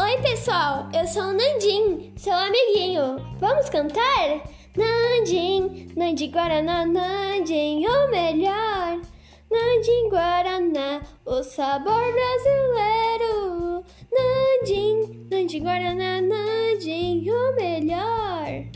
Oi, pessoal, eu sou o Nandim, seu amiguinho. Vamos cantar? Nandim, Nandim Guaraná, Nandim, o melhor. Nandim Guaraná, o sabor brasileiro. Nandim, Nandim Guaraná, Nandim, o melhor.